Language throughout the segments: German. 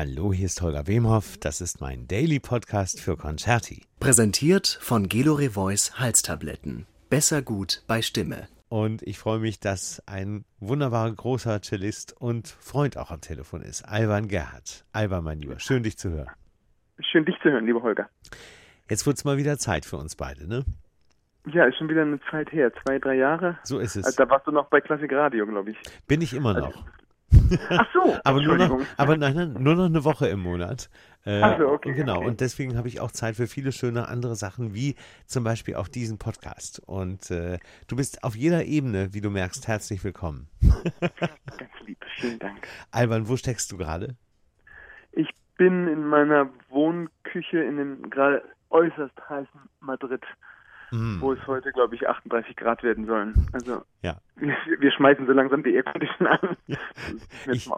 Hallo, hier ist Holger Wemhoff. Das ist mein Daily Podcast für Concerti. Präsentiert von Gelore Voice Halstabletten. Besser gut bei Stimme. Und ich freue mich, dass ein wunderbarer großer Cellist und Freund auch am Telefon ist. Alban Gerhardt. Alban, mein Lieber, schön dich zu hören. Schön dich zu hören, lieber Holger. Jetzt wird es mal wieder Zeit für uns beide, ne? Ja, ist schon wieder eine Zeit her, zwei, drei Jahre. So ist es. Also, da warst du noch bei Klassik Radio, glaube ich. Bin ich immer noch. Ach so, aber nur noch, Entschuldigung. aber nein, nein, nur noch eine Woche im Monat. Äh, Ach so, okay, Genau, okay. und deswegen habe ich auch Zeit für viele schöne andere Sachen, wie zum Beispiel auch diesen Podcast. Und äh, du bist auf jeder Ebene, wie du merkst, herzlich willkommen. Ganz lieb, vielen Dank. Alban, wo steckst du gerade? Ich bin in meiner Wohnküche in dem gerade äußerst heißen Madrid, Hm. wo es heute, glaube ich, 38 Grad werden sollen. Also Ja. wir, schmeißen so langsam die Aircondition an. Ja. Ich-.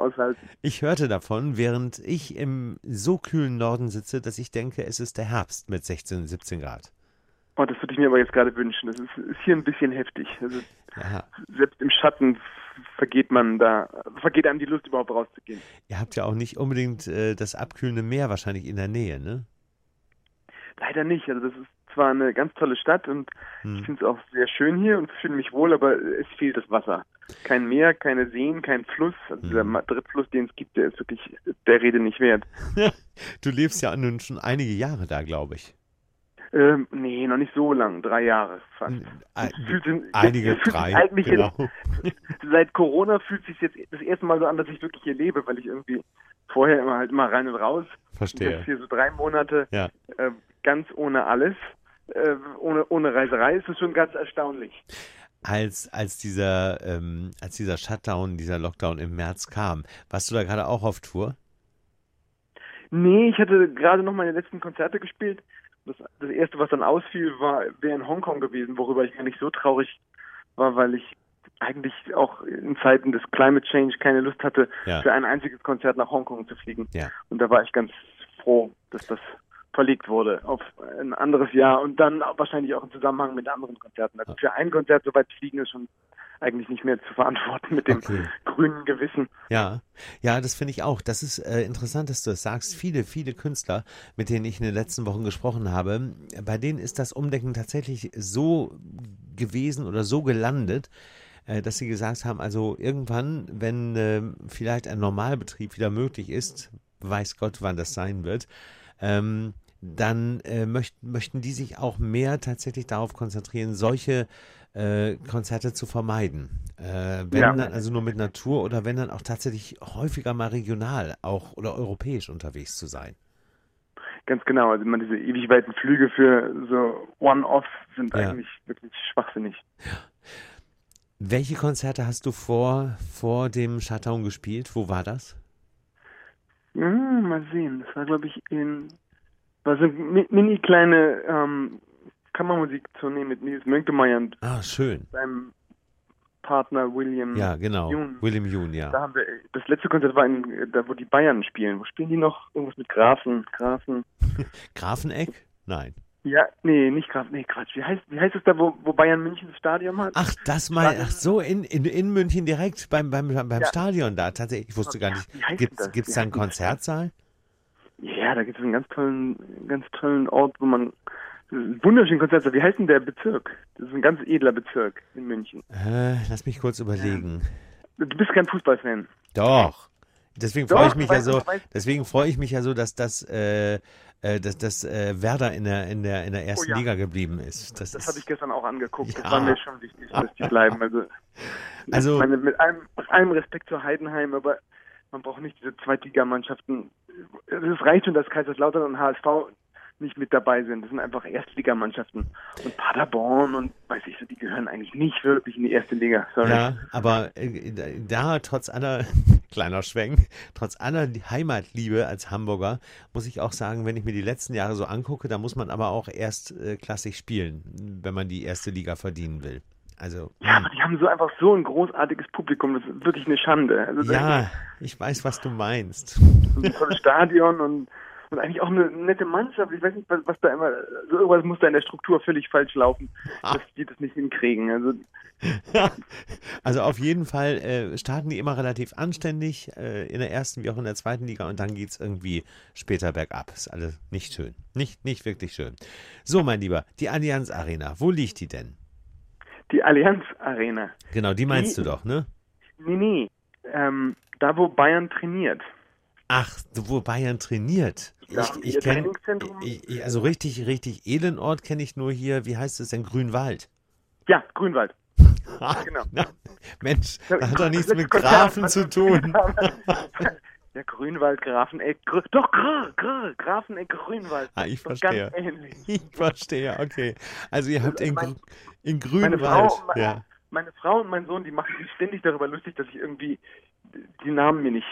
Ich hörte davon, während ich im so kühlen Norden sitze, dass ich denke, es ist der Herbst mit 16, 17 Grad. Oh, das würde ich mir aber jetzt gerade wünschen. Das ist, ist hier ein bisschen heftig. Also selbst im Schatten vergeht man da, vergeht einem die Lust überhaupt rauszugehen. ihr habt ja auch nicht unbedingt äh, das abkühlende Meer wahrscheinlich in der Nähe, ne? Leider nicht. Also das ist zwar eine ganz tolle Stadt und Hm. ich finde es auch sehr schön hier und fühle mich wohl, aber es fehlt das Wasser. Kein Meer, keine Seen, kein Fluss. Also dieser Mhm. Madrid-Fluss, den es gibt, der ist wirklich der Rede nicht wert. Du lebst ja nun schon einige Jahre da, glaube ich. Ähm, nee, noch nicht so lang, drei Jahre fast. Ein- Es fühlt Einige es fühlt drei, Eigentlich genau. jetzt, seit Corona fühlt sich jetzt das erste Mal so an, dass ich wirklich hier lebe, weil ich irgendwie vorher immer halt immer rein und raus. Und Verstehe. Jetzt hier so drei Monate Ja. äh, ganz ohne alles, äh, ohne, ohne Reiserei, ist es schon ganz erstaunlich. Als, als, dieser, ähm, als dieser Shutdown, dieser Lockdown im März kam, warst du da gerade auch auf Tour? Nee, ich hatte gerade noch meine letzten Konzerte gespielt. Das, das erste, was dann ausfiel, war wäre in Hongkong gewesen, worüber ich nicht so traurig war, weil ich eigentlich auch in Zeiten des Climate Change keine Lust hatte, Ja. für ein einziges Konzert nach Hongkong zu fliegen. Ja. Und da war ich ganz froh, dass das verlegt wurde auf ein anderes Jahr und dann wahrscheinlich auch im Zusammenhang mit anderen Konzerten. Also für ein Konzert so weit fliegen ist schon eigentlich nicht mehr zu verantworten mit dem Okay. grünen Gewissen. Ja, ja, das finde ich auch. Das ist äh, interessant, dass du das sagst. Viele, viele Künstler, mit denen ich in den letzten Wochen gesprochen habe, bei denen ist das Umdenken tatsächlich so gewesen oder so gelandet, äh, dass sie gesagt haben, also irgendwann, wenn ähm, vielleicht ein Normalbetrieb wieder möglich ist, weiß Gott, wann das sein wird, ähm, dann äh, möchten, möchten die sich auch mehr tatsächlich darauf konzentrieren, solche äh, Konzerte zu vermeiden. Äh, wenn Ja. dann also nur mit Natur oder wenn dann auch tatsächlich häufiger mal regional auch oder europäisch unterwegs zu sein. Ganz genau, also man diese ewig weiten Flüge für so One-Off sind Ja. eigentlich wirklich schwachsinnig. Welche Konzerte hast du vor, vor dem Shutdown gespielt? Wo war das? Hm, mal sehen, das war glaube ich in war so mini kleine ähm, Kammermusiktournee mit Nils Mönkemeier und Ah, schön. seinem Partner William. Ja, genau. Jun. William Jun, Da ja. haben wir das letzte Konzert war in da wo die Bayern spielen. Wo spielen die noch? Irgendwas mit Grafen, Grafen. Grafeneck? Nein. Ja, nee, nicht Grafen, nee, Quatsch. Wie heißt wie heißt es da, wo, wo Bayern München das Stadion hat? Ach, das mal, ach so, in, in, in München direkt beim, beim, beim Ja. Stadion da. Tatsächlich, ich wusste gar nicht. Gibt's Wie da einen heißt das? Ja, da gibt es einen ganz tollen, ganz tollen Ort, wo man wunderschönen Konzert hat. Wie heißt denn der Bezirk? Das ist ein ganz edler Bezirk in München. Äh, lass mich kurz überlegen. Du bist kein Fußballfan. Doch. Deswegen freue ich mich ja so, deswegen freue ich mich ja so, dass das, äh, äh, dass das äh, Werder in der, in der, in der ersten Oh ja. Liga geblieben ist. Das, Das habe ich gestern auch angeguckt. Ja. Das war mir schon wichtig, dass die bleiben. Also, Also- ich meine, mit allem, mit allem Respekt zu Heidenheim, aber man braucht nicht diese Zweitligamannschaften. Es reicht schon, dass Kaiserslautern und HSV nicht mit dabei sind. Das sind einfach Erstligamannschaften. Und Paderborn und weiß ich so, die gehören eigentlich nicht wirklich in die erste Liga. Sorry. Ja, aber äh, da trotz aller, kleiner Schwenk, trotz aller Heimatliebe als Hamburger, muss ich auch sagen, wenn ich mir die letzten Jahre so angucke, da muss man aber auch erst äh, spielen, wenn man die erste Liga verdienen will. Also, Ja, aber die haben so einfach so ein großartiges Publikum. Das ist wirklich eine Schande. Also ja, ich weiß, was du meinst. ein tolles Stadion und und eigentlich auch eine nette Mannschaft. Ich weiß nicht, was, was da immer, also irgendwas muss da in der Struktur völlig falsch laufen, Ah. dass die das nicht hinkriegen. Also Also auf jeden Fall äh, starten die immer relativ anständig äh, in der ersten wie auch in der zweiten Liga und dann geht es irgendwie später bergab. Ist alles nicht schön. Nicht, nicht wirklich schön. So, mein Lieber, die Allianz Arena, wo liegt die denn? Die Allianz Arena. Genau, die meinst Die- du doch, ne? Nee, nee. Ähm, da, wo Bayern trainiert. Ach, wo Bayern trainiert. Ja, ich ich kenne, also richtig, richtig Elendort kenne ich nur hier, wie heißt es denn, Grünwald. Ja, Grünwald. Genau. Na, Mensch, Ja, das hat doch nichts mit Grafen zu tun. Ja, Grünwald, Grafeneck, Grü doch, Grr, Grr, Grafeneck, Grünwald. Ah, ich verstehe. Ich verstehe, okay. Also ihr habt in, In Meine Grünwald, Frau, me- ja. meine Frau und mein Sohn, die machen sich ständig darüber lustig, dass ich irgendwie die Namen mir nicht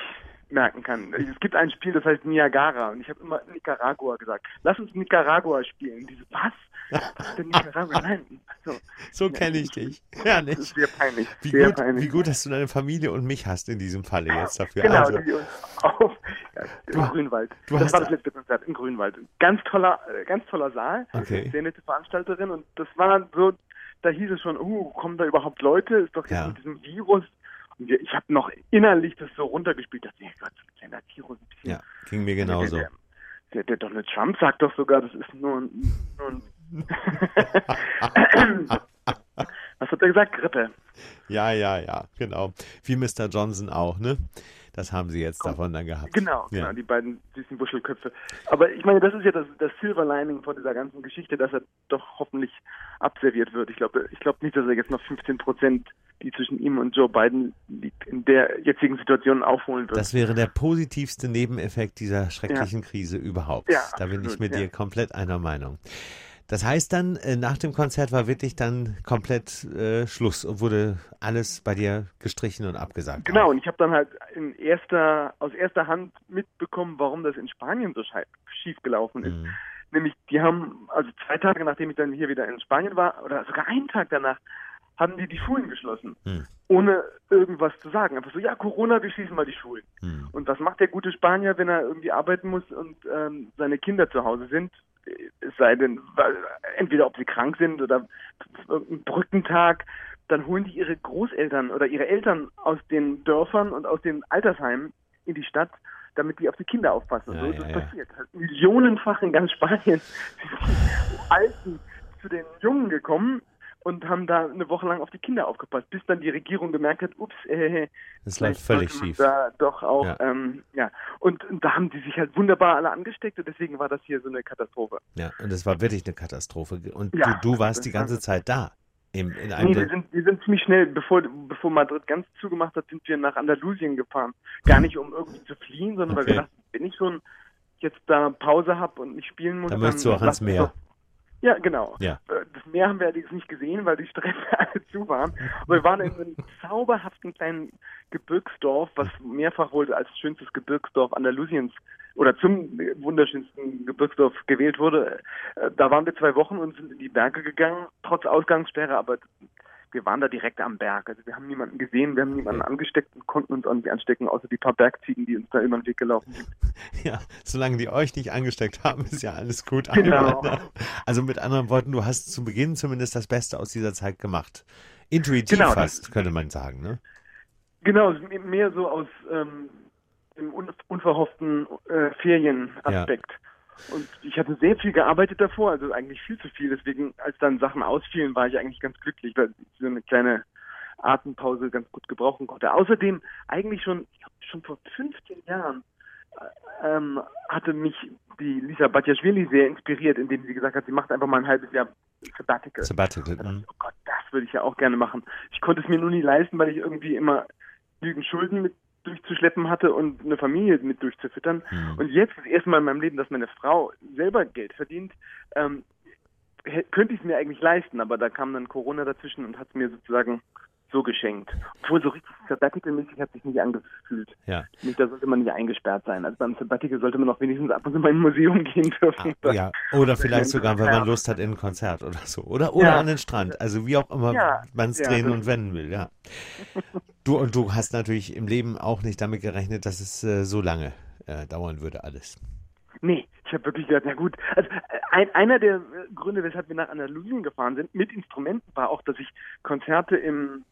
merken kann. Es gibt ein Spiel, das heißt Niagara und ich habe immer Nicaragua gesagt. Lass uns Nicaragua spielen. Diese was? Was ist denn Nicaragua? Nein. Also, So kenne ich dich. Ja, das ist nicht? sehr peinlich. Wie sehr gut, peinlich. wie gut, dass du deine Familie und mich hast in diesem Falle jetzt dafür. Genau, also, die uns auf ja, im Du- Grünwald. du das war das letzte Konzert im Grünwald. Ganz toller, äh, ganz toller Saal. Okay. Sehr nette Veranstalterin und das war so, da hieß es schon, uh, kommen da überhaupt Leute? Ist doch jetzt Ja. mit diesem Virus. Und ich habe noch innerlich das so runtergespielt, dass ich Gott, so ein kleiner Virus ein bisschen. ja, ging mir genauso. Der, der, der Donald Trump sagt doch sogar, das ist nur ein, nur ein Was hat er gesagt? Grippe. Ja, ja, ja, genau. Wie Mr. Johnson auch, ne? Das haben sie jetzt davon dann gehabt. Genau, Ja. genau, die beiden süßen Wuschelköpfe. Aber ich meine, das ist ja das, das Silver Lining von dieser ganzen Geschichte, dass er doch hoffentlich abserviert wird. Ich glaube ich glaube nicht, dass er jetzt noch 15 Prozent, die zwischen ihm und Joe Biden liegt, in der jetzigen Situation aufholen wird. Das wäre der positivste Nebeneffekt dieser schrecklichen Krise überhaupt. Ja, da bin ich mit ja. dir komplett einer Meinung. Das heißt dann, äh, nach dem Konzert war wirklich dann komplett äh, Schluss und wurde alles bei dir gestrichen und abgesagt. Genau, auch. und ich habe dann halt in erster, aus erster Hand mitbekommen, warum das in Spanien so schief gelaufen ist. Mhm. Nämlich, die haben, also zwei Tage nachdem ich dann hier wieder in Spanien war, oder sogar einen Tag danach, haben die die Schulen geschlossen. Hm. Ohne irgendwas zu sagen. Einfach so, ja, Corona, wir schließen mal die Schulen. Hm. Und was macht der gute Spanier, wenn er irgendwie arbeiten muss und ähm, seine Kinder zu Hause sind? Es sei denn, weil, entweder ob sie krank sind oder ein Brückentag, dann holen die ihre Großeltern oder ihre Eltern aus den Dörfern und aus den Altersheimen in die Stadt, damit die auf die Kinder aufpassen. Ja, so ja, ist das ja. passiert. Halt millionenfach in ganz Spanien sind die Alten zu den Jungen gekommen und haben da eine Woche lang auf die Kinder aufgepasst, bis dann die Regierung gemerkt hat, ups, äh, Das läuft völlig schief. Da doch auch, Ja. ähm, ja. Und, und da haben die sich halt wunderbar alle angesteckt und deswegen war das hier so eine Katastrophe. Ja, und es war wirklich eine Katastrophe. Und Ja, du, du warst die ganze Zeit da. Im, in einem Nee, wir sind, wir sind ziemlich schnell, bevor, bevor Madrid ganz zugemacht hat, sind wir nach Andalusien gefahren. Gar nicht, um irgendwie zu fliehen, sondern weil Okay. wir dachten, wenn ich schon jetzt da Pause habe und nicht spielen muss, Dann möchtest du auch ans Meer. Ja, genau. Ja. Äh, Das Meer haben wir allerdings nicht gesehen, weil die Strände alle zu waren. Aber wir waren in einem zauberhaften kleinen Gebirgsdorf, was mehrfach wohl als schönstes Gebirgsdorf Andalusiens oder zum wunderschönsten Gebirgsdorf gewählt wurde. Äh, Da waren wir zwei Wochen und sind in die Berge gegangen, trotz Ausgangssperre, aber wir waren da direkt am Berg. Also wir haben niemanden gesehen, wir haben niemanden angesteckt und konnten uns auch nicht anstecken, außer die paar Bergziegen, die uns da über den Weg gelaufen sind. Ja, solange die euch nicht angesteckt haben, ist ja alles gut. Genau. Also mit anderen Worten, du hast zu Beginn zumindest das Beste aus dieser Zeit gemacht. Intuitiv Genau, fast, könnte man sagen, ne? Genau, mehr so aus ähm, dem un unverhofften äh, Ferienaspekt. Und ich hatte sehr viel gearbeitet davor, also eigentlich viel zu viel. Deswegen, als dann Sachen ausfielen, war ich eigentlich ganz glücklich, weil ich so eine kleine Atempause ganz gut gebrauchen konnte. Außerdem, eigentlich schon, ich glaube, schon vor 15 Jahren äh, ähm, hatte mich die Lisa Batjaschwili sehr inspiriert, indem sie gesagt hat, sie macht einfach mal ein halbes Jahr Sabbatical. Sabbatical. Da mhm. ich, Oh Gott, das würde ich ja auch gerne machen. Ich konnte es mir nur nie leisten, weil ich irgendwie immer genügend Schulden mit durchzuschleppen hatte und eine Familie mit durchzufüttern. Mhm. Und jetzt das erste Mal in meinem Leben, dass meine Frau selber Geld verdient, ähm, könnte ich es mir eigentlich leisten, aber da kam dann Corona dazwischen und hat es mir sozusagen so geschenkt. Obwohl so richtig Sabbatical-mäßig hat sich nicht angefühlt. Ja. Nicht, da sollte man nicht eingesperrt sein. Also beim Sabbatical sollte man auch wenigstens ab und zu mal in ein Museum gehen dürfen. Ah, ja, oder vielleicht sogar, wenn man. Lust hat, in ein Konzert oder so. Oder, oder Ja. an den Strand. Also wie auch immer Ja. man es Ja, drehen und wenden will, ja. Du und du hast natürlich im Leben auch nicht damit gerechnet, dass es äh, so lange äh, dauern würde alles. Nee, ich habe wirklich gedacht, na gut. Also ein, einer der Gründe, weshalb wir nach Andalusien gefahren sind, mit Instrumenten, war auch, dass ich Konzerte im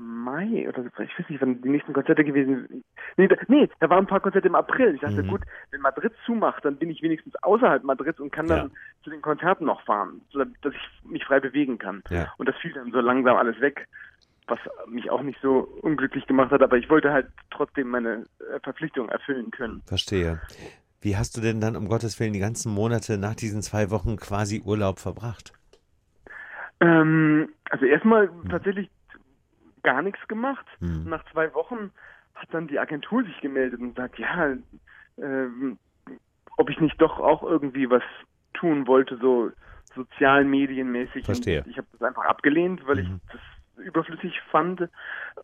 Mai oder ich weiß nicht, wann die nächsten Konzerte gewesen sind. Nee, da, nee, da waren ein paar Konzerte im April. Ich dachte, mhm. gut, wenn Madrid zumacht, dann bin ich wenigstens außerhalb Madrids und kann dann ja. zu den Konzerten noch fahren, dass ich mich frei bewegen kann. Ja. Und das fiel dann so langsam alles weg, was mich auch nicht so unglücklich gemacht hat, aber ich wollte halt trotzdem meine äh, Verpflichtung erfüllen können. Verstehe. Wie hast du denn dann um Gottes Willen die ganzen Monate nach diesen zwei Wochen quasi Urlaub verbracht? Ähm, also erstmal hm. tatsächlich gar nichts gemacht. Mhm. Nach zwei Wochen hat dann die Agentur sich gemeldet und sagt, ja, ähm, ob ich nicht doch auch irgendwie was tun wollte, so sozialen Medienmäßig. Verstehe. ich habe das einfach abgelehnt, weil mhm. ich das überflüssig fand.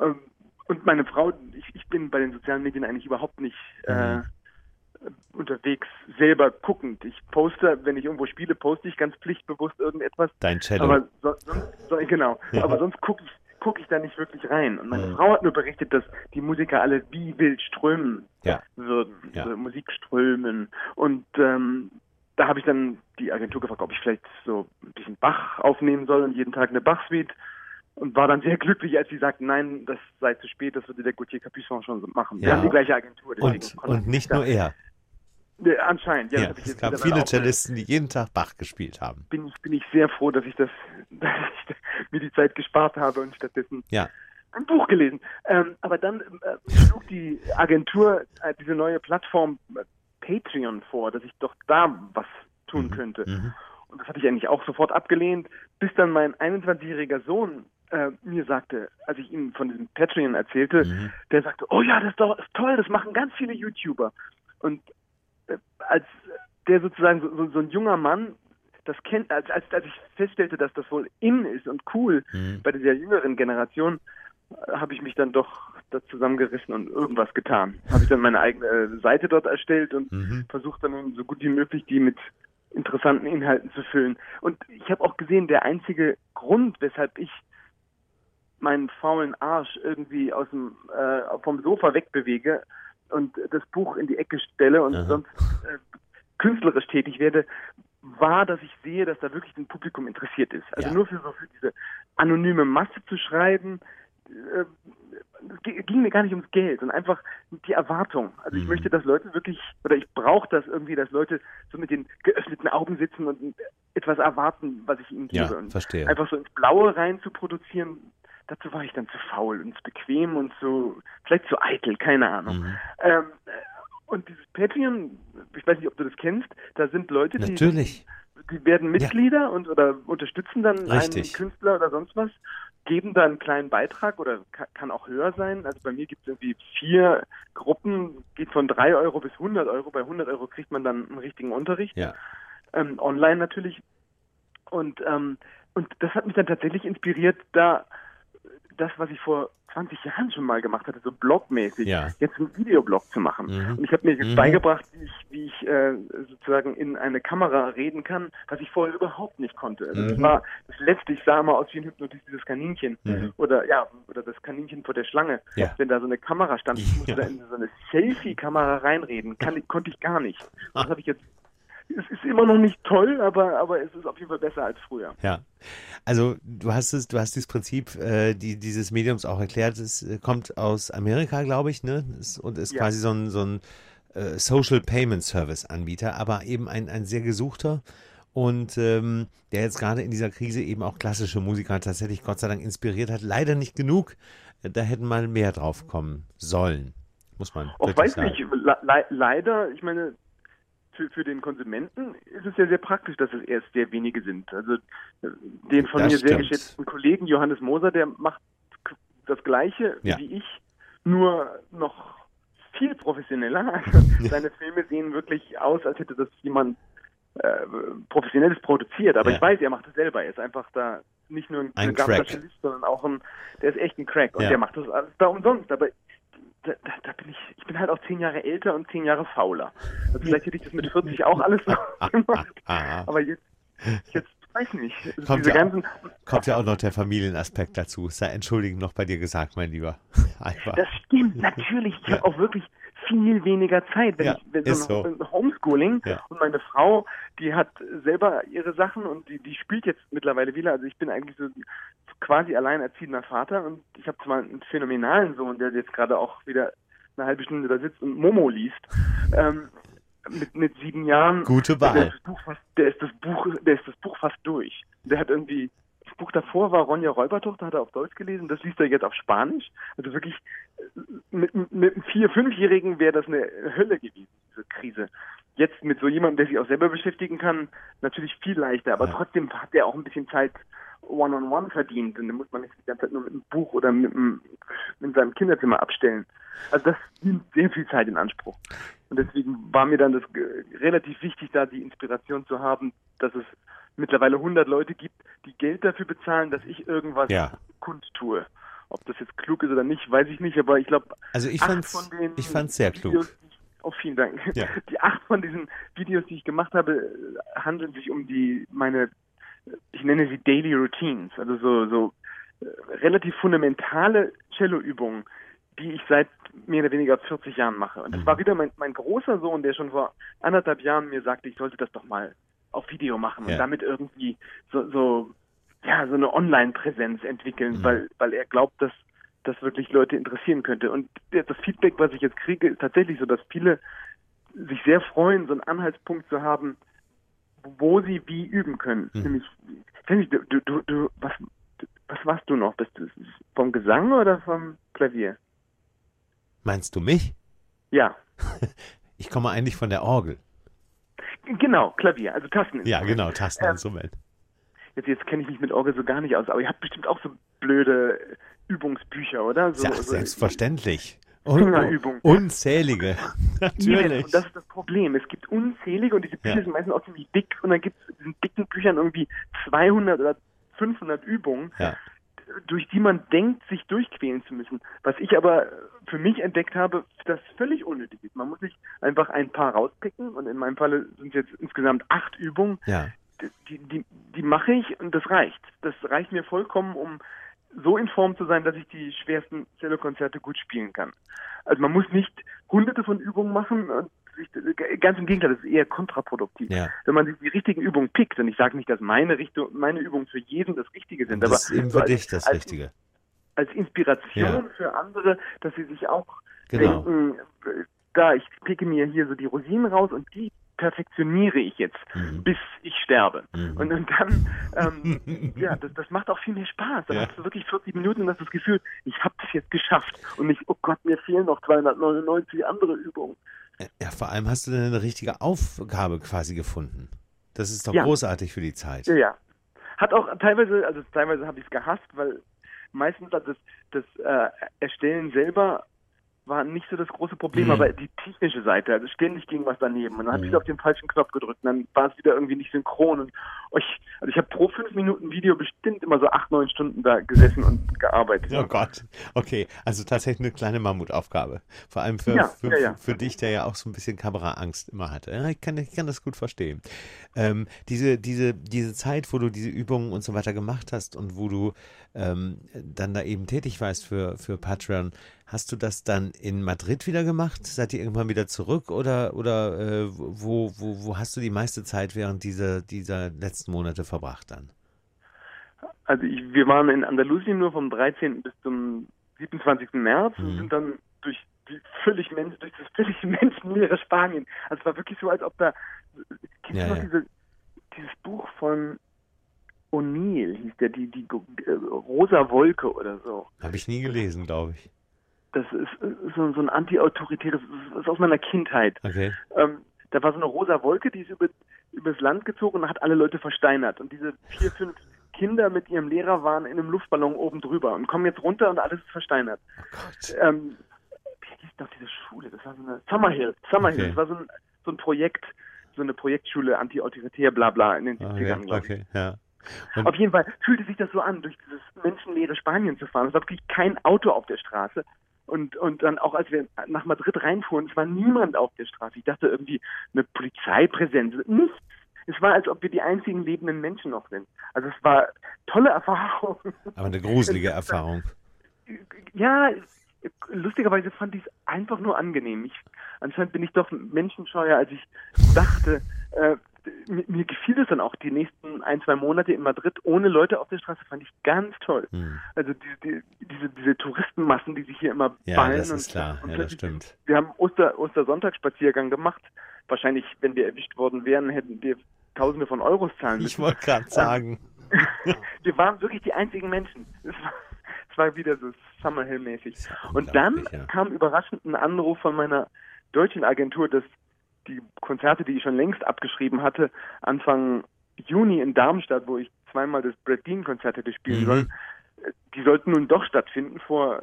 Ähm, und meine Frau, ich, ich, bin bei den sozialen Medien eigentlich überhaupt nicht äh, mhm. äh, unterwegs selber guckend. Ich poste, wenn ich irgendwo spiele, poste ich ganz pflichtbewusst irgendetwas. Dein Cello. Aber so, sonst, so, genau. Ja. Aber sonst gucke ich gucke ich da nicht wirklich rein. Und meine mhm. Frau hat nur berichtet, dass die Musiker alle wie wild strömen ja. würden, ja. also Musik strömen. Und ähm, da habe ich dann die Agentur gefragt, ob ich vielleicht so ein bisschen Bach aufnehmen soll und jeden Tag eine Bach-Suite. Und war dann sehr glücklich, als sie sagten, nein, das sei zu spät, das würde der Gauthier Capuçon schon machen. Ja. Wir haben die gleiche Agentur. Und, und nicht nur er. Ne, anscheinend, ja. ja es gab viele Cellisten, die jeden Tag Bach gespielt haben. Bin ich, bin ich sehr froh, dass ich das, dass ich mir die Zeit gespart habe und stattdessen ja. ein Buch gelesen. Ähm, aber dann äh, schlug die Agentur äh, diese neue Plattform äh, Patreon vor, dass ich doch da was tun mhm. könnte. Mhm. Und das hatte ich eigentlich auch sofort abgelehnt, bis dann mein 21-jähriger Sohn äh, mir sagte, als ich ihm von diesem Patreon erzählte, mhm. der sagte, oh ja, das ist doch ist toll, das machen ganz viele YouTuber. Und als der sozusagen so, so, so, ein junger Mann das kennt, als, als, als ich feststellte, dass das wohl in ist und cool mhm. bei dieser jüngeren Generation, äh, habe ich mich dann doch da zusammengerissen und irgendwas getan. Habe ich dann meine eigene äh, Seite dort erstellt und mhm. versucht dann so gut wie möglich die mit interessanten Inhalten zu füllen. Und ich habe auch gesehen, der einzige Grund, weshalb ich meinen faulen Arsch irgendwie aus dem äh, vom Sofa wegbewege und das Buch in die Ecke stelle und Aha. sonst äh, künstlerisch tätig werde, war, dass ich sehe, dass da wirklich ein Publikum interessiert ist. Also ja. nur für so für diese anonyme Masse zu schreiben, äh, ging mir gar nicht ums Geld, sondern einfach die Erwartung. Also ich mhm. möchte, dass Leute wirklich, oder ich brauche das irgendwie, dass Leute so mit den geöffneten Augen sitzen und etwas erwarten, was ich ihnen gebe. Ja, und verstehe. Einfach so ins Blaue rein zu produzieren, dazu war ich dann zu faul und zu bequem und so, vielleicht zu eitel, keine Ahnung. Mhm. Ähm, und dieses Patreon, ich weiß nicht, ob du das kennst, da sind Leute, die, Natürlich. die werden Mitglieder ja. und oder unterstützen dann Richtig. einen Künstler oder sonst was, geben da einen kleinen Beitrag oder kann auch höher sein. Also bei mir gibt es irgendwie vier Gruppen, geht von drei Euro bis 100 Euro. Bei 100 Euro kriegt man dann einen richtigen Unterricht. Ja. Ähm, online natürlich. Und, ähm, und das hat mich dann tatsächlich inspiriert, da das, was ich vor 20 Jahren schon mal gemacht hatte, so blogmäßig, ja. jetzt einen Videoblog zu machen. Mhm. Und ich habe mir jetzt mhm. beigebracht, wie ich, wie ich äh, sozusagen in eine Kamera reden kann, was ich vorher überhaupt nicht konnte. Also mhm. das war das letzte, ich sah mal aus wie ein hypnotisiertes Kaninchen. Mhm. Oder ja, oder das Kaninchen vor der Schlange. Ja. Wenn da so eine Kamera stand, ich musste ja. da in so eine Selfie-Kamera reinreden. Kann, konnte ich gar nicht. Das habe ich jetzt es ist immer noch nicht toll, aber, aber es ist auf jeden Fall besser als früher. Ja. Also du hast es, du hast dieses Prinzip äh, die, dieses Mediums auch erklärt. Es äh, kommt aus Amerika, glaube ich, ne? Es, und ist ja. quasi so ein, so ein äh, Social Payment Service Anbieter, aber eben ein, ein sehr gesuchter und ähm, der jetzt gerade in dieser Krise eben auch klassische Musiker tatsächlich Gott sei Dank inspiriert hat. Leider nicht genug. Da hätten mal mehr drauf kommen sollen. Muss man. Auch weiß sagen. nicht, le leider, ich meine, für, für den Konsumenten ist es ja sehr praktisch, dass es erst sehr wenige sind. Also äh, den von das mir stimmt. sehr geschätzten Kollegen Johannes Moser, der macht das Gleiche ja. wie ich, nur noch viel professioneller. Also seine Filme sehen wirklich aus, als hätte das jemand äh, professionelles produziert. Aber ja. ich weiß, er macht es selber. Er ist einfach da nicht nur ein, ein Crack. sondern auch ein, der ist echt ein Crack. Und ja. der macht das alles da umsonst. Aber da, da, bin ich, ich bin halt auch zehn Jahre älter und zehn Jahre fauler. Also vielleicht hätte ich das mit 40 auch alles noch gemacht. Aber jetzt, jetzt weiß nicht. Also kommt, ja auch, kommt, ja auch, noch der Familienaspekt dazu. Sei entschuldigend noch bei dir gesagt, mein Lieber. Einfach. Das stimmt, natürlich. Ich ja. habe auch wirklich viel weniger Zeit. Wenn Ja, ich, wenn so so. ein Homeschooling Ja. und meine Frau, die hat selber ihre Sachen und die, die spielt jetzt mittlerweile wieder. Also ich bin eigentlich so quasi alleinerziehender Vater und ich habe zwar einen phänomenalen Sohn, der jetzt gerade auch wieder eine halbe Stunde da sitzt und Momo liest. Ähm, mit, mit sieben Jahren. Gute Der Wahl. ist, das Buch fast, der ist das Buch, der ist das Buch fast durch. Der hat irgendwie, Buch davor war Ronja Räubertochter, hat er auf Deutsch gelesen, das liest er jetzt auf Spanisch. Also wirklich, äh, mit, mit einem Vier-, Fünfjährigen wäre das eine Hölle gewesen, diese Krise. Jetzt mit so jemandem, der sich auch selber beschäftigen kann, natürlich viel leichter, aber Ja. trotzdem hat er auch ein bisschen Zeit One-on-One verdient und dann muss man nicht die ganze Zeit nur mit einem Buch oder mit, einem, in seinem Kinderzimmer abstellen. Also das nimmt sehr viel Zeit in Anspruch. Und deswegen war mir dann das ge- relativ wichtig, da die Inspiration zu haben, dass es mittlerweile 100 Leute gibt, die Geld dafür bezahlen, dass ich irgendwas Ja. kundtue. Ob das jetzt klug ist oder nicht, weiß ich nicht, aber ich glaube, Also ich fand's, von den ich fand's sehr klug. Videos, ich- Oh, vielen Dank. Ja. Die acht von diesen Videos, die ich gemacht habe, äh, handeln sich um die meine, ich nenne sie Daily Routines, also so so äh, relativ fundamentale Cello-Übungen, die ich seit mehr oder weniger 40 Jahren mache. Und das Mhm. war wieder mein, mein großer Sohn, der schon vor anderthalb Jahren mir sagte, ich sollte das doch mal auf Video machen und Ja. damit irgendwie so, so ja so eine Online-Präsenz entwickeln, Mhm. weil weil er glaubt, dass das wirklich Leute interessieren könnte. Und das Feedback, was ich jetzt kriege, ist tatsächlich so, dass viele sich sehr freuen, so einen Anhaltspunkt zu haben, wo sie wie üben können. Mhm. Nämlich, ich weiß nicht, du, du, du, du, was, was warst du noch? Bist du vom Gesang oder vom Klavier? Meinst du mich? Ja, Ich komme eigentlich von der Orgel. Genau, Klavier, also Tasten. Ja, genau, Tasteninstrument. Jetzt, jetzt kenne ich mich mit Orgel so gar nicht aus, aber ihr habt bestimmt auch so blöde Übungsbücher, oder? So, ja, so selbstverständlich. Fingerübung. unzählige. Natürlich. Und das ist das Problem. Es gibt unzählige und diese Bücher Ja. sind meistens auch ziemlich dick und dann gibt es in diesen dicken Büchern irgendwie 200 oder 500 Übungen, Ja. Durch die man denkt, sich durchquälen zu müssen. Was ich aber für mich entdeckt habe, das völlig unnötig ist. Man muss sich einfach ein paar rauspicken und in meinem Falle sind es jetzt insgesamt acht Übungen. Ja. Die, die, die mache ich und das reicht. Das reicht mir vollkommen, um so in Form zu sein, dass ich die schwersten Cellokonzerte gut spielen kann. Also man muss nicht hunderte von Übungen machen und ganz im Gegenteil, das ist eher kontraproduktiv. Ja. Wenn man sich die richtigen Übungen pickt, und ich sage nicht, dass meine Richtung, meine Übungen für jeden das Richtige sind, Das aber ist eben so für als- dich das als, Richtige. als Inspiration Ja. für andere, dass sie sich auch Genau. denken, da, ich picke mir hier so die Rosinen raus und die perfektioniere ich jetzt, Mhm. bis ich sterbe. Mhm. Und, und dann, ähm, ja, das, das macht auch viel mehr Spaß. Dann Ja. hast du wirklich 40 Minuten und hast das Gefühl, ich habe das jetzt geschafft. Und nicht, oh Gott, mir fehlen noch 299 andere Übungen. Ja, vor allem hast du dann eine richtige Aufgabe quasi gefunden. Das ist doch Ja. großartig für die Zeit. Ja, ja. Hat auch teilweise, also teilweise habe ich es gehasst, weil meistens hat das, das äh, Erstellen selber war nicht so das große Problem, Mhm. aber die technische Seite, also ständig ging was daneben und dann habe Mhm. ich auf den falschen Knopf gedrückt und dann war es wieder irgendwie nicht synchron und ich, also ich habe pro fünf Minuten Video bestimmt immer so acht, neun Stunden da gesessen und gearbeitet. Oh Gott. Okay, also tatsächlich eine kleine Mammutaufgabe. Vor allem für, Ja, für, ja, ja. für dich, der ja auch so ein bisschen Kameraangst immer hatte. Ich, kann, ich kann das gut verstehen. Ähm, diese, diese, diese Zeit, wo du diese Übungen und so weiter gemacht hast und wo du ähm, dann da eben tätig warst für, für Patreon, hast du das dann in Madrid wieder gemacht? Seid ihr irgendwann wieder zurück oder, oder äh, wo, wo, wo hast du die meiste Zeit während dieser, dieser letzten Monate verbracht dann? Also ich, wir waren in Andalusien nur vom 13. bis zum 27. März und Mhm. sind dann durch die völlig Mensch, durch das völlig menschenleere Spanien. Also es war wirklich so, als ob da kennst Ja, du noch ja. diese, dieses Buch von O'Neill hieß der, die, die äh, rosa Wolke oder so. Habe ich nie gelesen, glaube ich. Das ist äh, so, so ein anti-autoritäres, das ist aus meiner Kindheit. Okay. Ähm, da war so eine rosa Wolke, die ist über, übers Land gezogen und hat alle Leute versteinert. Und diese vier, fünf Kinder mit ihrem Lehrer waren in einem Luftballon oben drüber und kommen jetzt runter und alles ist versteinert. Oh Gott. Ähm, wie hieß doch diese Schule? Das war so eine Summerhill. Summerhill. Okay. Das war so ein, so ein Projekt, so eine Projektschule, anti-autoritär, bla bla in den 70ern, Okay, okay, ja. Und- Auf jeden Fall fühlte sich das so an, durch dieses menschenleere Spanien zu fahren. Es war wirklich kein Auto auf der Straße. Und, und dann auch als wir nach Madrid reinfuhren, es war niemand auf der Straße. Ich dachte irgendwie eine Polizeipräsenz. Nichts. Es war, als ob wir die einzigen lebenden Menschen noch sind. Also es war tolle Erfahrung. Aber eine gruselige Erfahrung. Ja, lustigerweise fand ich es einfach nur angenehm. Ich anscheinend bin ich doch menschenscheuer, als ich dachte. Äh, mir, mir gefiel es dann auch die nächsten ein, zwei Monate in Madrid ohne Leute auf der Straße, fand ich ganz toll. Hm. Also die, die, diese, diese Touristenmassen, die sich hier immer Ja, ballen. das und, ist klar. und Ja, das stimmt. Wir haben Oster, Ostersonntagsspaziergang gemacht. Wahrscheinlich, wenn wir erwischt worden wären, hätten wir Tausende von Euros zahlen Ich müssen. wollte gerade sagen. wir waren wirklich die einzigen Menschen. Es war, es war wieder so Summerhill-mäßig. Ja Und dann ja. kam überraschend ein Anruf von meiner deutschen Agentur, dass die Konzerte, die ich schon längst abgeschrieben hatte, Anfang Juni in Darmstadt, wo ich zweimal das Brad Dean-Konzert hätte spielen Mhm. sollen, die sollten nun doch stattfinden vor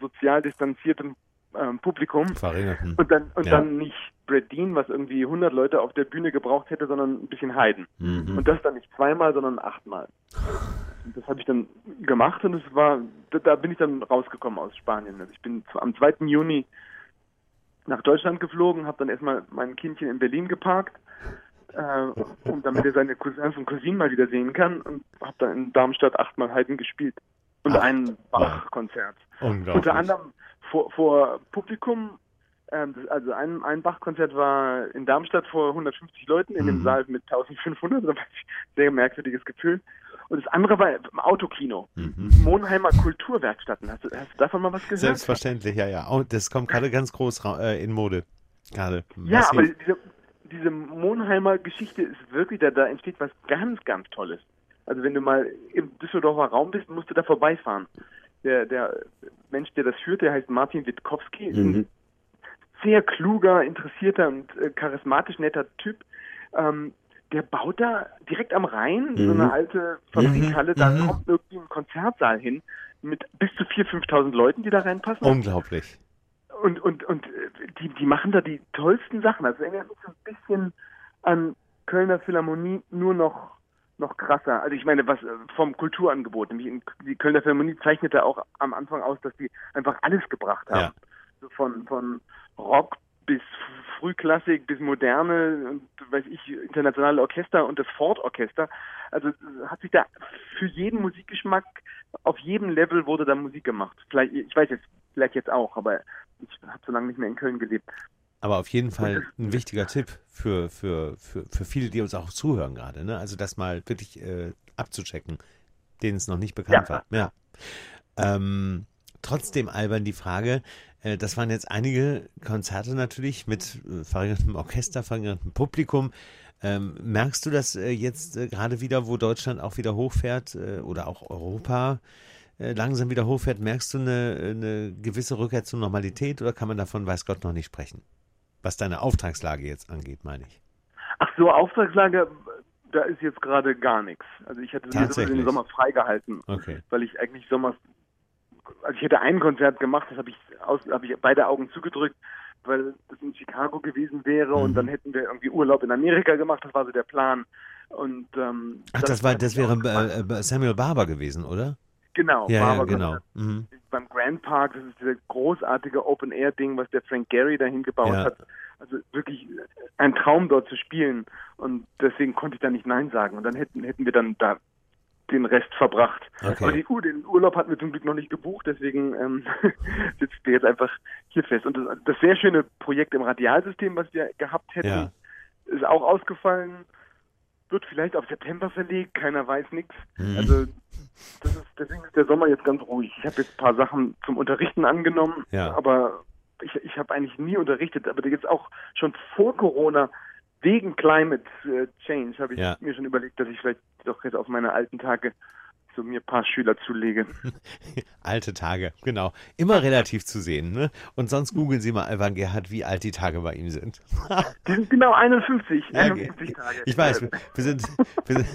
sozial distanziertem ähm, Publikum. Verringerten. Und dann, und Ja. dann nicht Brad Dean, was irgendwie 100 Leute auf der Bühne gebraucht hätte, sondern ein bisschen Heiden. Mhm. Und das dann nicht zweimal, sondern achtmal. Das habe ich dann gemacht und es war, da, da bin ich dann rausgekommen aus Spanien. Also ich bin am 2. Juni nach Deutschland geflogen, habe dann erstmal mein Kindchen in Berlin geparkt, äh, um damit er seine Cousins und Cousinen mal wieder sehen kann und habe dann in Darmstadt achtmal Heiden gespielt und Ach, ein Bach-Konzert. Unter anderem vor, vor Publikum, das, also ein, ein Bach-Konzert war in Darmstadt vor 150 Leuten in Mhm. dem Saal mit 1500, das war ein sehr merkwürdiges Gefühl. Und das andere war im Autokino, Mhm. Monheimer Kulturwerkstätten. Hast du, hast du davon mal was gehört? Selbstverständlich, ja, ja. Oh, das kommt gerade ganz groß äh, in Mode. Gerade. Ja, Massiv. aber diese, diese Monheimer Geschichte ist wirklich, da, da entsteht was ganz, ganz Tolles. Also wenn du mal im Düsseldorfer Raum bist, musst du da vorbeifahren. Der, der Mensch, der das führt, der heißt Martin Witkowski, ist ein Mhm. sehr kluger, interessierter und äh, charismatisch netter Typ. Ähm, der baut da direkt am Rhein so Mhm. eine alte Fabrikhalle, da Mhm. kommt irgendwie ein Konzertsaal hin mit bis zu 4.000, 5.000 Leuten, die da reinpassen. Unglaublich. Und, und, und äh, die, die machen da die tollsten Sachen. Also erinnert mich so ein bisschen an Kölner Philharmonie, nur noch, noch krasser. Also ich meine, was äh, vom Kulturangebot. Nämlich in- die Kölner Philharmonie zeichnete auch am Anfang aus, dass die einfach alles gebracht haben. Ja. So von, von Rock bis Frühklassik bis Moderne und weiß ich, internationale Orchester und das Ford-Orchester. Also äh, hat sich da für jeden Musikgeschmack auf jedem Level wurde da Musik gemacht. Vielleicht, ich weiß jetzt, vielleicht jetzt auch, aber ich habe so lange nicht mehr in Köln gelebt. Aber auf jeden Fall ein wichtiger Tipp für, für, für, für viele, die uns auch zuhören gerade. Ne? Also das mal wirklich äh, abzuchecken, denen es noch nicht bekannt Ja. war. Ja. Ähm, trotzdem, Alban, die Frage, das waren jetzt einige Konzerte natürlich mit äh, verringertem Orchester, verringertem Publikum. Ähm, merkst du das äh, jetzt äh, gerade wieder, wo Deutschland auch wieder hochfährt äh, oder auch Europa äh, langsam wieder hochfährt, merkst du eine, eine gewisse Rückkehr zur Normalität oder kann man davon, weiß Gott, noch nicht sprechen? Was deine Auftragslage jetzt angeht, meine ich. Ach so, Auftragslage, da ist jetzt gerade gar nichts. Also ich hatte den Sommer freigehalten, Okay. weil ich eigentlich Sommers, also ich hätte ein Konzert gemacht, das habe ich aus, habe ich beide Augen zugedrückt, weil das in Chicago gewesen wäre und Mhm. dann hätten wir irgendwie Urlaub in Amerika gemacht, das war so der Plan. Und ähm, Ach, das, war, hatte das wäre äh, äh, Samuel Barber gewesen, oder? genau, Ja, ja, Barber genau. Konzert. Mhm. beim Grand Park, das ist dieses großartige Open-Air-Ding, was der Frank Gehry dahin gebaut Ja. hat. Also wirklich ein Traum dort zu spielen. Und deswegen konnte ich da nicht Nein sagen. Und dann hätten, hätten wir dann da den Rest verbracht. Okay. Aber die, Ur- den Urlaub hatten wir zum Glück noch nicht gebucht, deswegen ähm, sitzen wir jetzt einfach hier fest. Und das, das sehr schöne Projekt im Radialsystem, was wir gehabt hätten, Ja. ist auch ausgefallen. Wird vielleicht auf September verlegt, keiner weiß nichts. Mhm. Also das ist, deswegen ist der Sommer jetzt ganz ruhig. Ich habe jetzt ein paar Sachen zum Unterrichten angenommen, Ja. aber ich, ich habe eigentlich nie unterrichtet, aber jetzt auch schon vor Corona wegen Climate äh, Change habe ich Ja. mir schon überlegt, dass ich vielleicht doch jetzt auf meine alten Tage so mir ein paar Schüler zulege. Alte Tage, genau. Immer relativ zu sehen, ne? Und sonst googeln Sie mal Alban Gerhard, wie alt die Tage bei ihm sind. Die sind genau 51, Ja, 51 Tage. Ich weiß, wir, wir, sind, wir sind,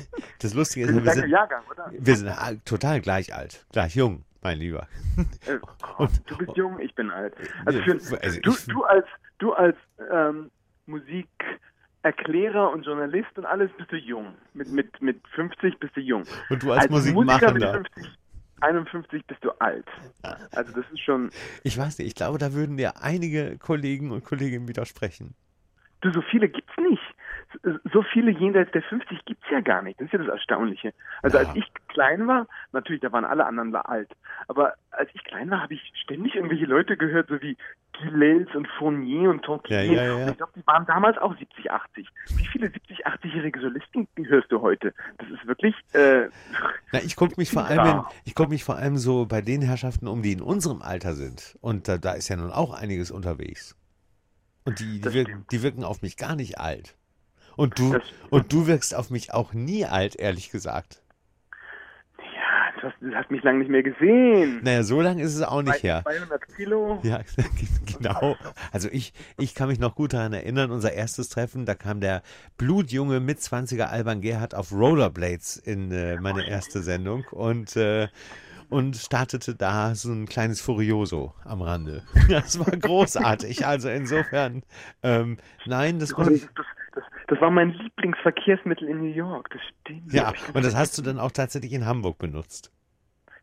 das Lustige ist, wir sind, Jahrgang, oder? wir sind total gleich alt, gleich jung, mein Lieber. Äh, oh, du bist jung, ich bin alt. Also, für, also du, du als du als ähm, Musikerklärer und Journalist und alles bist du jung. Mit mit mit 50 bist du jung. Und du als, Musiker mit Musikmachender. 50, 51 bist du alt. Also das ist schon. Ich weiß nicht, ich glaube, da würden dir einige Kollegen und Kolleginnen widersprechen. Du, so viele gibt's nicht. So viele jenseits der 50 gibt's ja gar nicht. Das ist ja das Erstaunliche. Also Ja. als ich klein war, natürlich, da waren alle anderen alt. Aber als ich klein war, habe ich ständig irgendwelche Leute gehört, so wie Gilels und Fournier und Tontier. Ja, ja, ja, Ich glaube, die waren damals auch 70, 80. Wie viele 70, 80-jährige Solisten hörst du heute? Das ist wirklich, äh, Na, ich gucke mich vor allem, Ja. in, ich guck mich vor allem so bei den Herrschaften um, die in unserem Alter sind. Und da, da ist ja nun auch einiges unterwegs. Und die, die, wirken, die wirken auf mich gar nicht alt. Und du, Das- und du wirkst auf mich auch nie alt, ehrlich gesagt. ja, das hast, das hast mich lange nicht mehr gesehen. Naja, so lange ist es auch nicht her. 200 Kilo. Ja, genau. Also ich, ich kann mich noch gut daran erinnern, unser erstes Treffen, da kam der blutjunge Mitzwanziger Alban Gerhard auf Rollerblades in äh, meine erste Sendung und, äh, und startete da so ein kleines Furioso am Rande. Das war großartig. Also insofern, ähm, nein, das muss Das, ich. das, das, das war mein Lieblingsverkehrsmittel in New York. Das stimmt. Ja, und das hast du dann auch tatsächlich in Hamburg benutzt.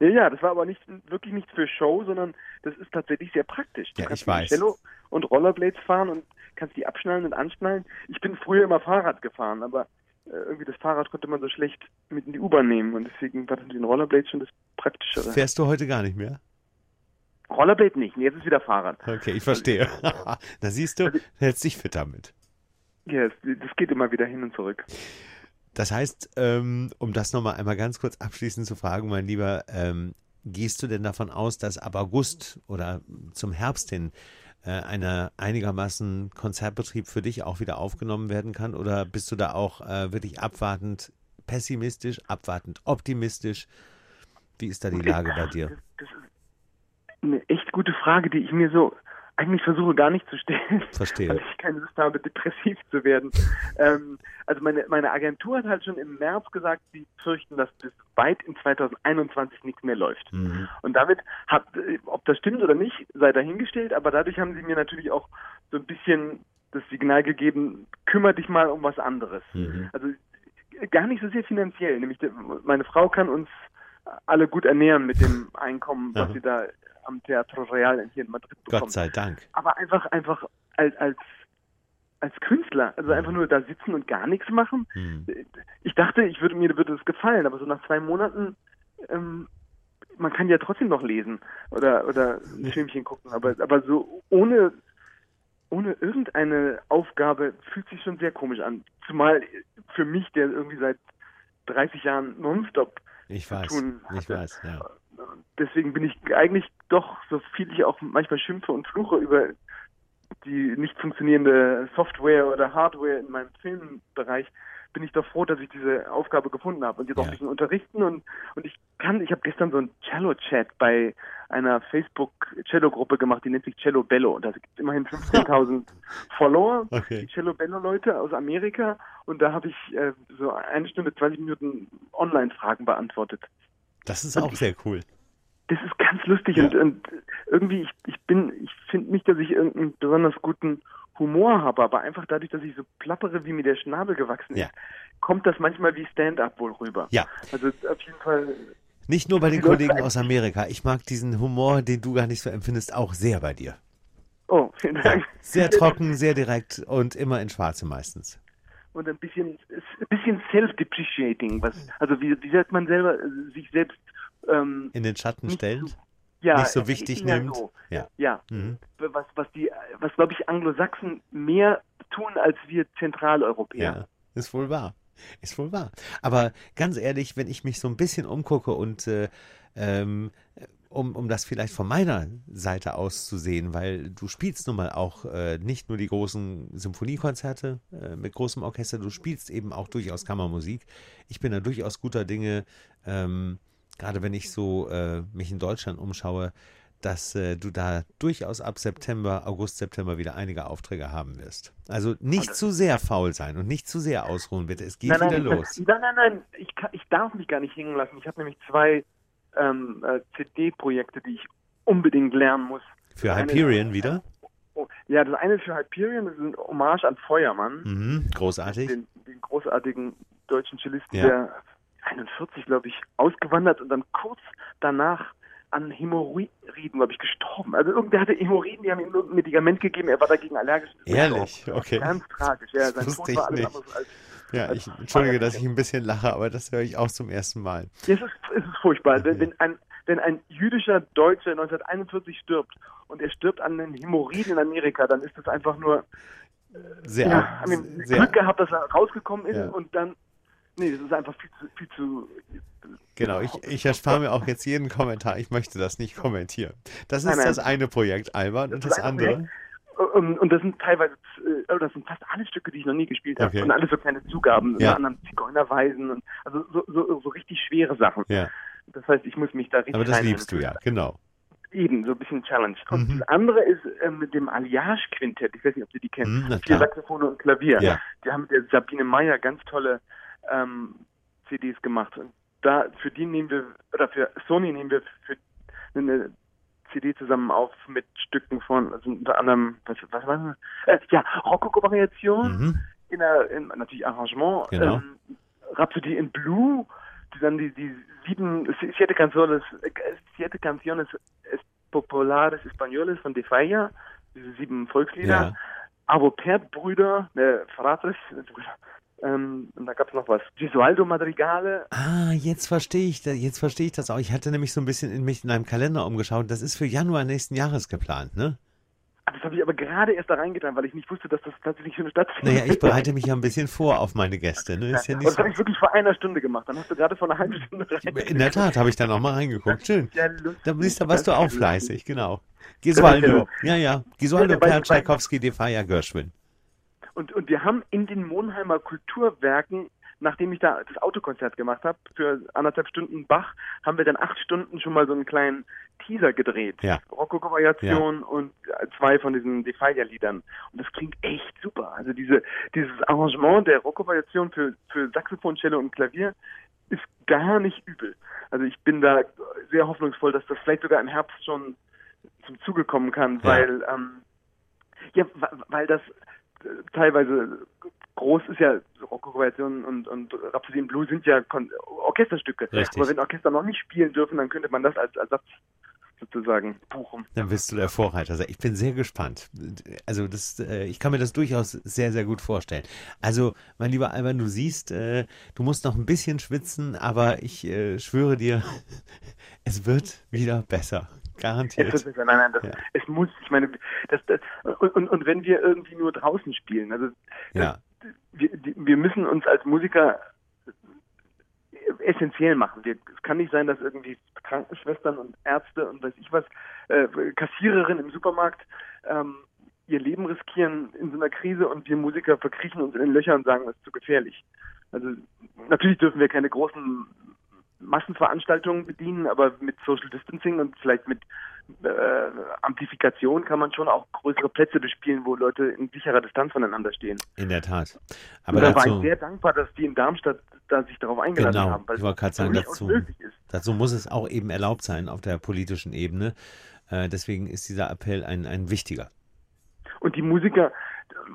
Ja, ja, das war aber nicht wirklich nicht für Show, sondern das ist tatsächlich sehr praktisch. Du Ja, kannst ich weiß. Cello und Rollerblades fahren und kannst die abschnallen und anschnallen. Ich bin früher immer Fahrrad gefahren, aber äh, irgendwie das Fahrrad konnte man so schlecht mit in die U-Bahn nehmen und deswegen war das mit den Rollerblades schon das Praktischere. Fährst du heute gar nicht mehr? Rollerblade nicht, jetzt ist wieder Fahrrad. Okay, ich verstehe. da siehst du, hältst dich fit damit. Ja, das, das geht immer wieder hin und zurück. Das heißt, ähm, um das nochmal einmal ganz kurz abschließend zu fragen, mein Lieber, ähm, gehst du denn davon aus, dass ab August oder zum Herbst hin äh, einer einigermaßen Konzertbetrieb für dich auch wieder aufgenommen werden kann? Oder bist du da auch äh, wirklich abwartend pessimistisch, abwartend optimistisch? Wie ist da die Lage bei dir? Das, das ist eine echt gute Frage, die ich mir so eigentlich versuche gar nicht zu stellen. Verstehe. Weil ich keine Lust habe, depressiv zu werden. ähm, also meine, meine Agentur hat halt schon im März gesagt, sie fürchten, dass bis weit in 2021 nichts mehr läuft. Mhm. Und damit, hat, ob das stimmt oder nicht, sei dahingestellt, aber dadurch haben sie mir natürlich auch so ein bisschen das Signal gegeben, kümmere dich mal um was anderes. Mhm. Also gar nicht so sehr finanziell, nämlich meine Frau kann uns alle gut ernähren mit dem Einkommen, was sie da am Teatro Real hier in Madrid bekommt Gott sei Dank. aber einfach einfach als als als Künstler, also einfach nur da sitzen und gar nichts machen. Mhm. Ich dachte, ich würde mir würde es gefallen, aber so nach zwei Monaten, ähm, man kann ja trotzdem noch lesen oder oder ein Filmchen gucken, aber aber so ohne ohne irgendeine Aufgabe fühlt sich schon sehr komisch an. Zumal für mich, der irgendwie seit 30 Jahren nonstop Ich zu weiß. tun Ich hatte. weiß, ja. Deswegen bin ich eigentlich doch, so viel ich auch manchmal schimpfe und fluche über die nicht funktionierende Software oder Hardware in meinem Filmbereich, bin ich doch froh, dass ich diese Aufgabe gefunden habe und jetzt auch Ja. ein bisschen unterrichten und und ich kann, ich habe gestern so einen Cello-Chat bei einer Facebook-Cello-Gruppe gemacht, die nennt sich Cello Bello und da gibt es immerhin 15.000 Follower, Okay. die Cello Bello-Leute aus Amerika und da habe ich äh, so eine Stunde, 20 Minuten Online-Fragen beantwortet Das ist auch sehr cool. das ist ganz lustig Ja. und, und irgendwie, ich, ich bin, ich finde nicht, dass ich irgendeinen besonders guten Humor habe, aber einfach dadurch, dass ich so plappere, wie mir der Schnabel gewachsen Ja. ist, kommt das manchmal wie Stand-up wohl rüber. Ja. Also auf jeden Fall, Nicht nur bei den Kollegen aus Amerika. Ich mag diesen Humor, den du gar nicht so empfindest, auch sehr bei dir. oh, vielen Dank. Sehr trocken, sehr direkt und immer in Schwarze meistens. Und ein bisschen, ein bisschen self-depreciating, was, also wie, wie sagt man selber, sich selbst, ähm, In den Schatten Nicht stellend. ja, nicht so wichtig nimmt. So. Ja. Ja, Mhm. was, was die, was glaube ich Anglo-Sachsen mehr tun als wir Zentraleuropäer. Ja, ist wohl wahr. Ist wohl wahr. Aber ganz ehrlich, wenn ich mich so ein bisschen umgucke und äh, ähm, um, um das vielleicht von meiner Seite aus zu sehen, weil du spielst nun mal auch äh, nicht nur die großen Symphoniekonzerte äh, mit großem Orchester, du spielst eben auch durchaus Kammermusik. Ich bin da durchaus guter Dinge, ähm, gerade wenn ich so äh, mich in Deutschland umschaue, dass äh, du da durchaus ab September, August, September wieder einige Aufträge haben wirst. Also nicht zu sehr faul sein und nicht zu sehr ausruhen, bitte. Es geht nein, wieder nein, los. Nein, nein, nein, ich, kann, ich darf mich gar nicht hängen lassen. Ich habe nämlich zwei ähm, äh, CD-Projekte, die ich unbedingt lernen muss. Für Das eine- Hyperion wieder. Oh, ja, das eine ist für Hyperion, das ist ein Hommage an Feuermann, Mhm, großartig. den, den großartigen deutschen Cellisten, Ja. der 41, glaube ich, ausgewandert und dann kurz danach an Hämorrhoiden, glaube ich, gestorben. Also irgendwer hatte Hämorrhoiden, die haben ihm irgendein Medikament gegeben, er war dagegen allergisch. Ehrlich? Okay. Ganz tragisch, ja. Sein Tod ich war alles nicht. anderes als Ja, ich entschuldige, dass ich ein bisschen lache, aber das höre ich auch zum ersten Mal. Ja, es ist, es ist furchtbar. Wenn, wenn, ein, wenn ein jüdischer Deutscher 1941 stirbt und er stirbt an den Hämorrhoiden in Amerika, dann ist das einfach nur Sehr, ja, sehr Glück gehabt, dass er rausgekommen ist Ja. und dann nee, das ist einfach viel zu viel zu Genau, ich, ich erspare mir auch jetzt jeden Kommentar. Ich möchte das nicht kommentieren. Das ist Nein, nein. das eine Projekt, Albert. Und Das andere? und, und das sind teilweise äh, oh, das sind fast alle Stücke, die ich noch nie gespielt habe Okay. und alles so kleine Zugaben, Ja. unter anderem Zigeunerweisen und also so, so, so richtig schwere Sachen. Ja, Das heißt, ich muss mich da richtig aber das liebst du ja, genau. Eben, so ein bisschen Challenge. Und Mhm. das andere ist ähm, mit dem Alliage-Quintett. Ich weiß nicht, ob Sie die kennen. Mhm, Vier. Saxophone und Klavier. Ja. Die haben mit der Sabine Meyer ganz tolle ähm, CDs gemacht. Und da für die nehmen wir, oder für Sony nehmen wir für eine CD zusammen auf mit Stücken von, also unter anderem, was, was war das? Äh, ja, Rokoko-Variation, Mhm. in der, in, natürlich Arrangement, Genau. ähm, Rhapsody in Blue, die dann die, die sieben, siete canciones, äh, siete canciones es- populares españoles von De Falla, diese sieben Volkslieder, Ja. Avopert-Brüder, äh, Fratres, ähm, und da gab es noch was, Gesualdo Madrigale, Ah, jetzt verstehe ich, jetzt verstehe ich das auch. Ich hatte nämlich so ein bisschen in mich in einem Kalender umgeschaut. Das ist für Januar nächsten Jahres geplant, ne? Ah, das habe ich aber gerade erst da reingetan, weil ich nicht wusste, dass das tatsächlich schon stattfindet. Naja, ich bereite mich ja ein bisschen vor auf meine Gäste, ne? Ist ja nicht das so. habe ich wirklich vor einer Stunde gemacht. Dann hast du gerade vor einer halben Stunde rein. In der Tat habe ich da nochmal reingeguckt. Schön. Ja. Da siehst du, warst du auch fleißig, genau. Gesualdo, ja, ja. Gesualdo, Ja, bei- Per, Tchaikovsky, Defaya, Gershwin. Und, und wir haben in den Monheimer Kulturwerken, nachdem ich da das Autokonzert gemacht habe, für anderthalb Stunden Bach, haben wir dann acht Stunden schon mal so einen kleinen Teaser gedreht. Ja. Rokoko-Variation und äh, zwei von diesen Defaya-Liedern. Und das klingt echt super. Also diese, dieses Arrangement der Rokoko-Variation für, für Saxophon, Cello und Klavier ist gar nicht übel. Also ich bin da sehr hoffnungsvoll, dass das vielleicht sogar im Herbst schon zum Zuge kommen kann, Ja. weil ähm, ja, weil das teilweise groß ist ja Rocko-Variationen und, und Rhapsody in Blue sind ja Kon Orchesterstücke. Richtig. Aber wenn Orchester noch nicht spielen dürfen, dann könnte man das als Ersatz sozusagen buchen. Dann bist du der Vorreiter. Ich bin sehr gespannt. Also das, äh, ich kann mir das durchaus sehr, sehr gut vorstellen. Also, mein lieber Alban, du siehst, äh, du musst noch ein bisschen schwitzen, aber ich äh, schwöre dir, es wird wieder besser. Es Garantiert. besser. Nein, nein, das, Ja. es muss. Ich meine, das, das und, und, und wenn wir irgendwie nur draußen spielen, also Ja, wir, wir müssen uns als Musiker essentiell machen. Wir, es kann nicht sein, dass irgendwie Krankenschwestern und Ärzte und weiß ich was, äh, Kassiererinnen im Supermarkt ähm, ihr Leben riskieren in so einer Krise und wir Musiker verkriechen uns in den Löchern und sagen, das ist zu gefährlich. Also natürlich dürfen wir keine großen Massenveranstaltungen bedienen, aber mit Social Distancing und vielleicht mit äh, Amplifikation kann man schon auch größere Plätze bespielen, wo Leute in sicherer Distanz voneinander stehen. in der Tat. Aber Und da war ich dazu, sehr dankbar, dass die in Darmstadt da sich darauf eingeladen Genau, haben, weil ich wollte gerade sagen, dazu- dazu muss es auch eben erlaubt sein auf der politischen Ebene. Äh, deswegen ist dieser Appell ein, ein wichtiger. Und die Musiker,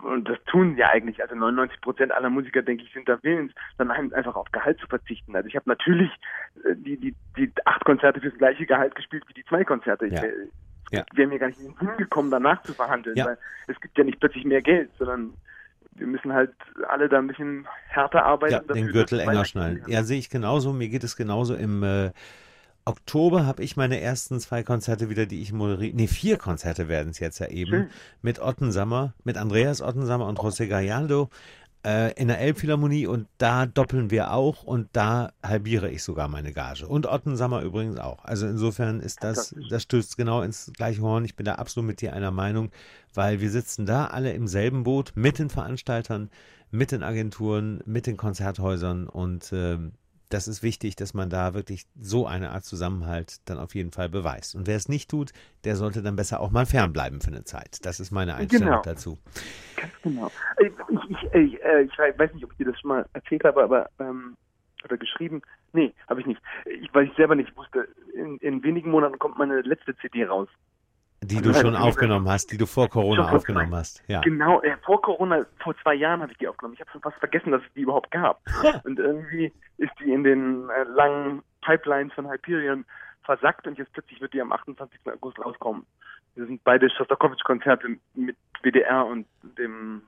und das tun ja eigentlich, also 99 Prozent aller Musiker, denke ich, sind da willens, dann ein- einfach auf Gehalt zu verzichten. Also ich habe natürlich äh, die, die, die acht Konzerte fürs gleiche Gehalt gespielt wie die zwei Konzerte. Ich Ja. wär- Ja. wäre mir gar nicht in den Sinn gekommen, danach zu verhandeln, Ja. weil es gibt ja nicht plötzlich mehr Geld, sondern wir müssen halt alle da ein bisschen härter arbeiten. Ja, den Gürtel enger schnallen. Ja, sehe ich genauso. Mir geht es genauso. Im äh, Oktober habe ich meine ersten zwei Konzerte wieder, die ich moderiere. Nee, vier Konzerte werden es jetzt ja eben. Schön. Mit Ottensammer, mit Andreas Ottensammer und José Gallardo äh, in der Elbphilharmonie und da doppeln wir auch und da halbiere ich sogar meine Gage. Und Ottensammer übrigens auch. Also insofern ist das, das stößt genau ins gleiche Horn. Ich bin da absolut mit dir einer Meinung, weil wir sitzen da alle im selben Boot mit den Veranstaltern, mit den Agenturen, mit den Konzerthäusern und ähm, das ist wichtig, dass man da wirklich so eine Art Zusammenhalt dann auf jeden Fall beweist. Und wer es nicht tut, der sollte dann besser auch mal fernbleiben für eine Zeit. Das ist meine Einstellung Genau. dazu. Ganz genau. Ich, ich, ich, äh, ich weiß nicht, ob ich dir das schon mal erzählt habe, aber ähm, oder geschrieben. Nee, habe ich nicht. Ich, weil ich selber nicht wusste. In, in wenigen Monaten kommt meine letzte CD raus. Die du Also, schon halt, aufgenommen hast, die du vor Corona Schon aufgenommen hast. Ja. Genau, äh, vor Corona, vor zwei Jahren habe ich die aufgenommen. Ich habe schon fast vergessen, dass es die überhaupt gab. Und irgendwie ist die in den äh, langen Pipelines von Hyperion versackt und jetzt plötzlich wird die am 28. August rauskommen. Wir sind beide Shostakovich-Konzerte mit WDR und dem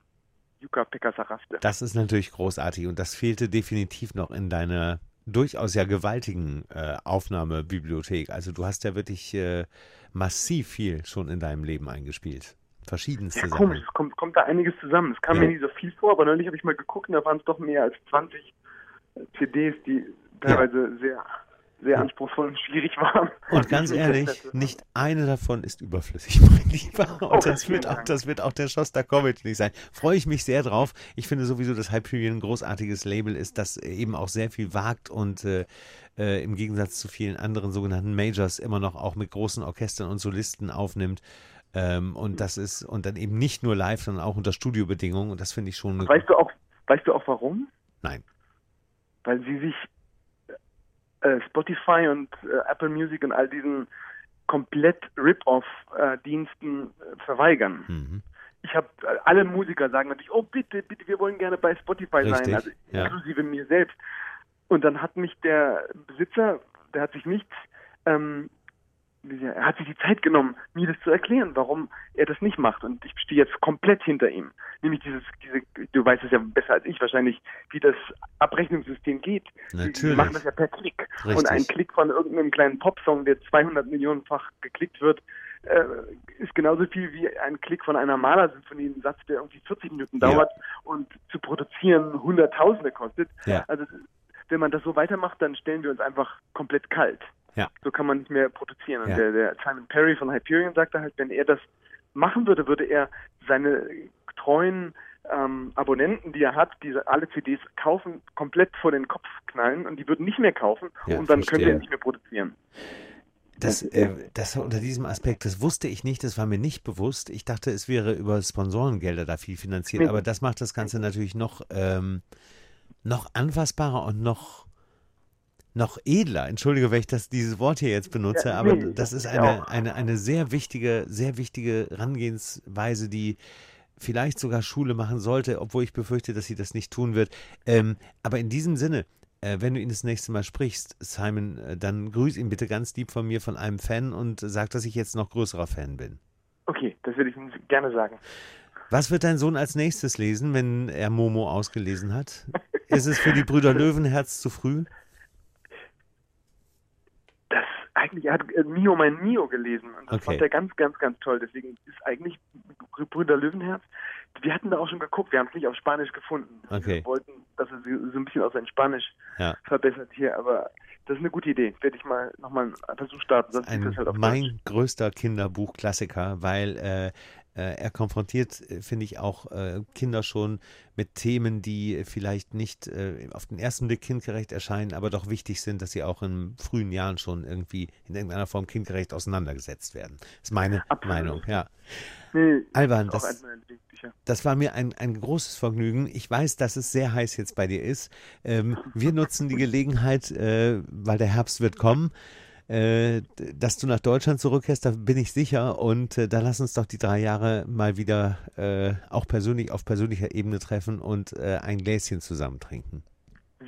Yuka Pekka Saraste. Das ist natürlich großartig und das fehlte definitiv noch in deiner durchaus ja gewaltigen äh, Aufnahmebibliothek. Also du hast ja wirklich äh, massiv viel schon in deinem Leben eingespielt. Verschiedenste ja, Sachen. komisch, es kommt, kommt da einiges zusammen. Es kam Ja. mir nicht so viel vor, aber neulich habe ich mal geguckt und da waren es doch mehr als 20 CDs, die teilweise sehr, sehr anspruchsvoll und schwierig waren. Und ganz Ich ehrlich, das nicht eine davon ist überflüssig, mein Lieber. Oh, Und das vielen wird, auch, das wird auch der Shostakovich nicht sein. Freue ich mich sehr drauf. Ich finde sowieso, dass Hyperion ein großartiges Label ist, das eben auch sehr viel wagt und äh, äh, im Gegensatz zu vielen anderen sogenannten Majors immer noch auch mit großen Orchestern und Solisten aufnimmt. Ähm, und das ist, und dann eben nicht nur live, sondern auch unter Studiobedingungen. Und das finde ich schon Weißt du auch, weißt du auch warum? Nein. Weil sie sich äh, Spotify und äh, Apple Music und all diesen komplett Rip-Off-Diensten äh, verweigern. Mhm. Ich habe äh, alle Musiker sagen natürlich, oh bitte, bitte, wir wollen gerne bei Spotify Richtig, sein, also ja. inklusive mir selbst. Und dann hat mich der Besitzer, der hat sich nicht, ähm, er hat sich die Zeit genommen, mir das zu erklären, warum er das nicht macht. Und ich stehe jetzt komplett hinter ihm. Nämlich dieses, diese, du weißt es ja besser als ich wahrscheinlich, wie das Abrechnungssystem geht. Natürlich. machen das ja per Klick. Richtig. Und ein Klick von irgendeinem kleinen Popsong, der 200 Millionenfach geklickt wird, äh, ist genauso viel wie ein Klick von einer Malersymphonie, ein Satz, der irgendwie 40 Minuten Ja. dauert und zu produzieren Hunderttausende kostet. Ja. Also wenn man das so weitermacht, dann stellen wir uns einfach komplett kalt. Ja. So kann man nicht mehr produzieren. Und Ja. der, der Simon Perry von Hyperion sagte halt, wenn er das machen würde, würde er seine treuen ähm, Abonnenten, die er hat, die alle CDs kaufen, komplett vor den Kopf knallen und die würden nicht mehr kaufen Ja, und dann können verstehe. wir nicht mehr produzieren. Das, äh, das unter diesem Aspekt, das wusste ich nicht, das war mir nicht bewusst. Ich dachte, es wäre über Sponsorengelder da viel finanziert, aber das macht das Ganze natürlich noch, ähm, noch anfassbarer und noch, noch edler. Entschuldige, wenn ich das, dieses Wort hier jetzt benutze, Ja, aber nee, das ist eine, eine, eine sehr wichtige, sehr wichtige Herangehensweise, die vielleicht sogar Schule machen sollte, obwohl ich befürchte, dass sie das nicht tun wird. Ähm, aber in diesem Sinne, äh, wenn du ihn das nächste Mal sprichst, Simon, äh, dann grüß ihn bitte ganz lieb von mir, von einem Fan und sag, dass ich jetzt noch größerer Fan bin. Okay, das würde ich Ihnen gerne sagen. Was wird dein Sohn als nächstes lesen, wenn er Momo ausgelesen hat? Ist es für die Brüder Löwenherz zu früh? Eigentlich, er hat äh, Mio mein Mio gelesen und das Okay. fand er ganz, ganz, ganz toll. Deswegen ist eigentlich Brüder Löwenherz. Wir hatten da auch schon geguckt, wir haben es nicht auf Spanisch gefunden. Okay. Wir wollten, dass er so ein bisschen auf sein Spanisch Ja. verbessert hier, aber das ist eine gute Idee. Werde ich mal nochmal einen Versuch starten, sonst ist Ein, das halt auf mein Deutsch. größter Kinderbuchklassiker, weil äh, äh, er konfrontiert, äh, finde ich, auch äh, Kinder schon mit Themen, die vielleicht nicht äh, auf den ersten Blick kindgerecht erscheinen, aber doch wichtig sind, dass sie auch in frühen Jahren schon irgendwie in irgendeiner Form kindgerecht auseinandergesetzt werden. Das ist meine Absolut. Meinung, ja. Nee, Alban, das, das war mir ein, ein großes Vergnügen. Ich weiß, dass es sehr heiß jetzt bei dir ist. Ähm, wir nutzen die Gelegenheit, äh, weil der Herbst wird kommen, äh, dass du nach Deutschland zurückkehrst, da bin ich sicher. Und äh, da lass uns doch die drei Jahre mal wieder äh, auch persönlich auf persönlicher Ebene treffen und äh, ein Gläschen zusammen trinken.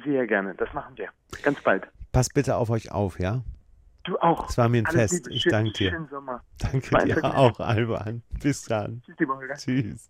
Sehr gerne, das machen wir. Ganz bald. Passt bitte auf euch auf, ja? Du auch. Es war mir ein Alles Fest. Liebe, Ich schön- danke dir. Danke dir auch, Alban. Bis dann. Tschüss, lieber Holger. Tschüss.